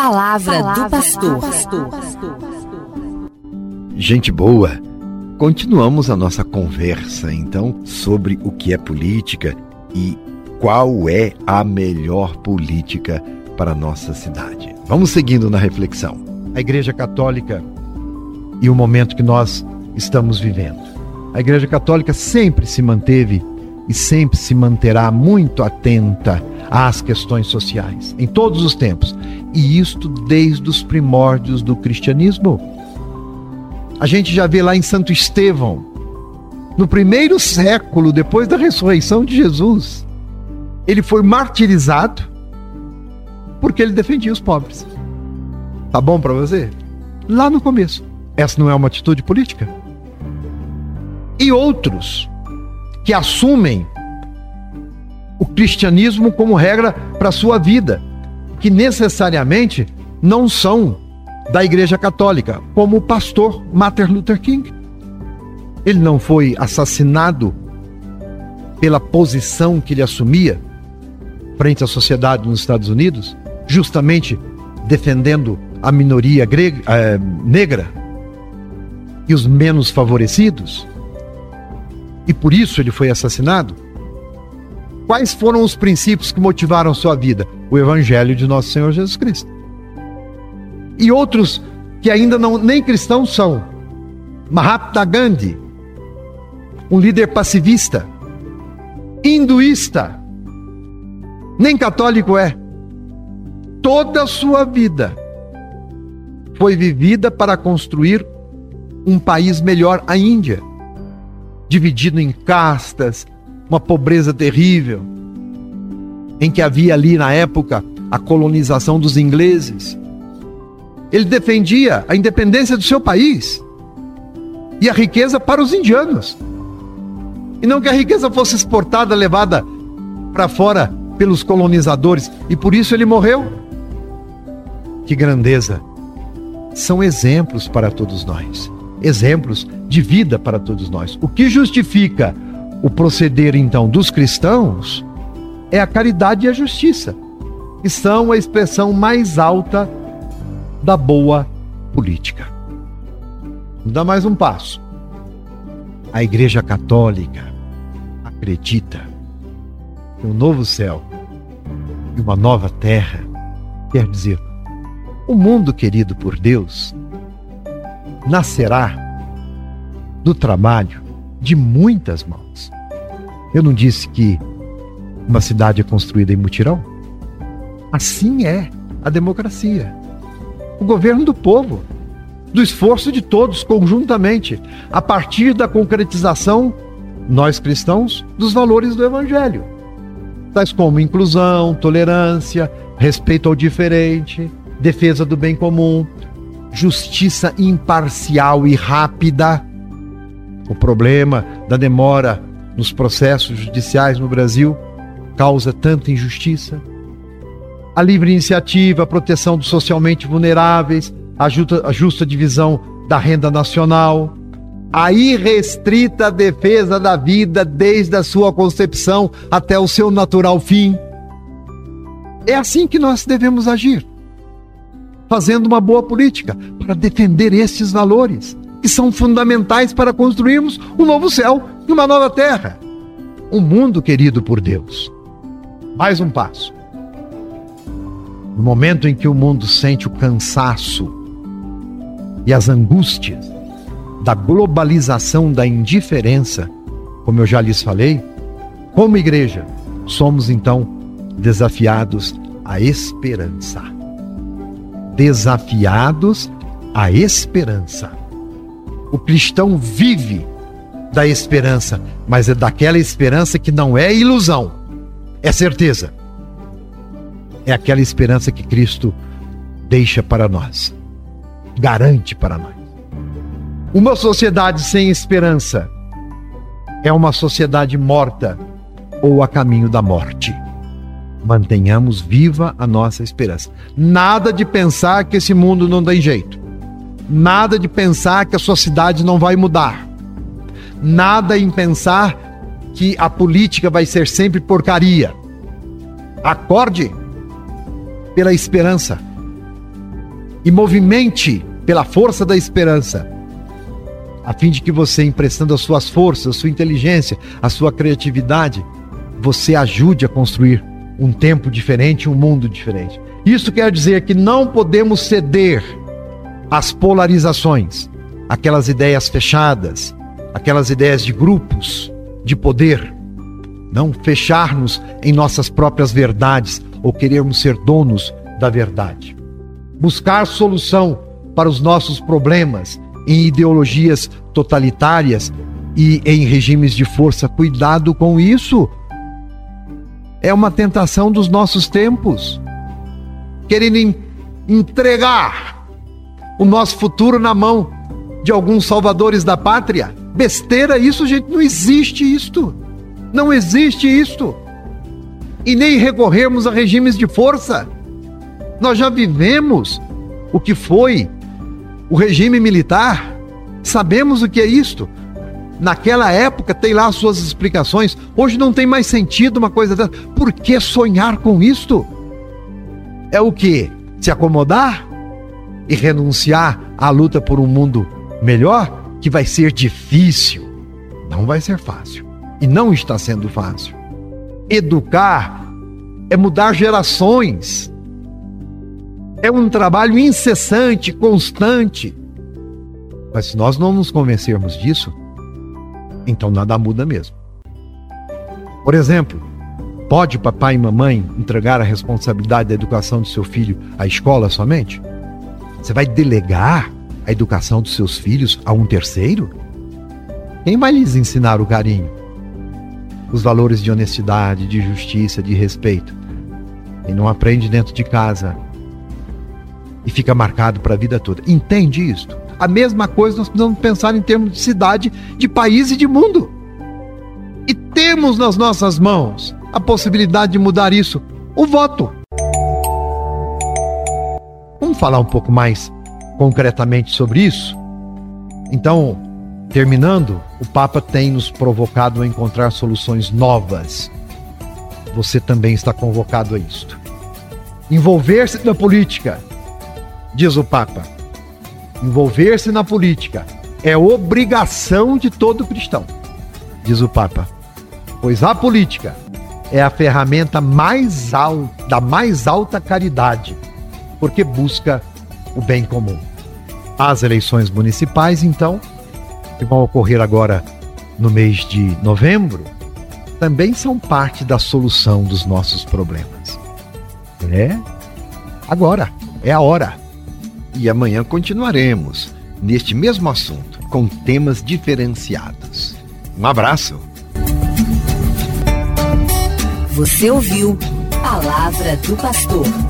palavra, palavra do pastor. Gente boa, continuamos a nossa conversa então sobre o que é política e qual é a melhor política para a nossa cidade. Vamos seguindo na reflexão. A Igreja Católica e o momento que nós estamos vivendo. A Igreja Católica sempre se manteve e sempre se manterá muito atenta às questões sociais, em todos os tempos, e isto desde os primórdios do cristianismo. A gente já vê lá em Santo Estevão, no primeiro século depois da ressurreição de Jesus, ele foi martirizado porque ele defendia os pobres. Tá bom para você? Lá no começo. Essa não é uma atitude política? E outros que assumem o cristianismo como regra para sua vida, que necessariamente não são da Igreja Católica, como o pastor Martin Luther King. Ele não foi assassinado pela posição que ele assumia frente à sociedade nos Estados Unidos, justamente defendendo a minoria grega, é, negra e os menos favorecidos? E por isso ele foi assassinado? Quais foram os princípios que motivaram sua vida? O Evangelho de Nosso Senhor Jesus Cristo. E outros que ainda não nem cristãos são. Mahatma Gandhi, um líder pacifista, hinduísta, nem católico é. Toda a sua vida foi vivida para construir um país melhor, a Índia, dividido em castas, uma pobreza terrível, em que havia ali na época a colonização dos ingleses. Ele defendia a independência do seu país e a riqueza para os indianos. E não que a riqueza fosse exportada, levada para fora pelos colonizadores, e por isso ele morreu. Que grandeza! São exemplos para todos nós, exemplos de vida para todos nós. O que justifica o proceder então dos cristãos é a caridade e a justiça, que são a expressão mais alta da boa política. Vamos dar mais um passo. A Igreja Católica acredita que um novo céu e uma nova terra, quer dizer, o mundo querido por Deus, nascerá do trabalho de muitas mãos. Eu não disse que uma cidade é construída em mutirão? Assim é a democracia. O governo do povo, do esforço de todos conjuntamente, a partir da concretização, nós cristãos, dos valores do Evangelho, tais como inclusão, tolerância, respeito ao diferente, defesa do bem comum, justiça imparcial e rápida o problema da demora nos processos judiciais no Brasil causa tanta injustiça. A livre iniciativa, a proteção dos socialmente vulneráveis, a justa, a justa divisão da renda nacional, a irrestrita defesa da vida desde a sua concepção até o seu natural fim. É assim que nós devemos agir, fazendo uma boa política para defender estes valores que são fundamentais para construirmos um novo céu e uma nova terra. Um mundo querido por Deus. Mais um passo. No momento em que o mundo sente o cansaço e as angústias da globalização da indiferença, como eu já lhes falei, como igreja, somos então desafiados à esperança. Desafiados à esperança. O cristão vive da esperança, mas é daquela esperança que não é ilusão, é certeza. É aquela esperança que Cristo deixa para nós, garante para nós. Uma sociedade sem esperança é uma sociedade morta ou a caminho da morte. Mantenhamos viva a nossa esperança. Nada de pensar que esse mundo não tem jeito. Nada de pensar que a sua cidade não vai mudar. Nada em pensar que a política vai ser sempre porcaria. Acorde pela esperança. e movimente pela força da esperança, a fim de que você, emprestando as suas forças, a sua inteligência, a sua criatividade, você ajude a construir um tempo diferente, um mundo diferente. Isso quer dizer que não podemos ceder às polarizações, aquelas ideias fechadas, aquelas ideias de grupos, de poder. Não fechar-nos em nossas próprias verdades ou querermos ser donos da verdade. Buscar solução para os nossos problemas em ideologias totalitárias e em regimes de força. Cuidado com isso. É uma tentação dos nossos tempos. Querendo entregar o nosso futuro na mão de alguns salvadores da pátria. Besteira isso, gente. Não existe isto. Não existe isto. E nem recorrermos a regimes de força. Nós já vivemos o que foi o regime militar. Sabemos o que é isto. Naquela época tem lá as suas explicações. Hoje não tem mais sentido uma coisa dessa. Por que sonhar com isto? É o que? Se acomodar e renunciar à luta por um mundo melhor? Que vai ser difícil. Não vai ser fácil. E não está sendo fácil. Educar é mudar gerações. É um trabalho incessante, constante. Mas se nós não nos convencermos disso, então nada muda mesmo. Por exemplo, pode papai e mamãe entregar a responsabilidade da educação do seu filho à escola somente? Você vai delegar a educação dos seus filhos a um terceiro? Quem vai lhes ensinar o carinho? Os valores de honestidade, de justiça, de respeito. E não aprende dentro de casa e fica marcado para a vida toda. Entende isto? A mesma coisa nós precisamos pensar em termos de cidade, de país e de mundo. E temos nas nossas mãos a possibilidade de mudar isso, o voto. Falar um pouco mais concretamente sobre isso? Então, terminando, o Papa tem nos provocado a encontrar soluções novas. Você também está convocado a isto. Envolver-se na política diz o Papa. Envolver-se na política é obrigação de todo cristão, diz o Papa. Pois a política é a ferramenta mais alta, da mais alta caridade, porque busca o bem comum. As eleições municipais, então, que vão ocorrer agora no mês de novembro, também são parte da solução dos nossos problemas. É agora, é a hora. E amanhã continuaremos neste mesmo assunto, com temas diferenciados. Um abraço. Você ouviu Palavra do Pastor.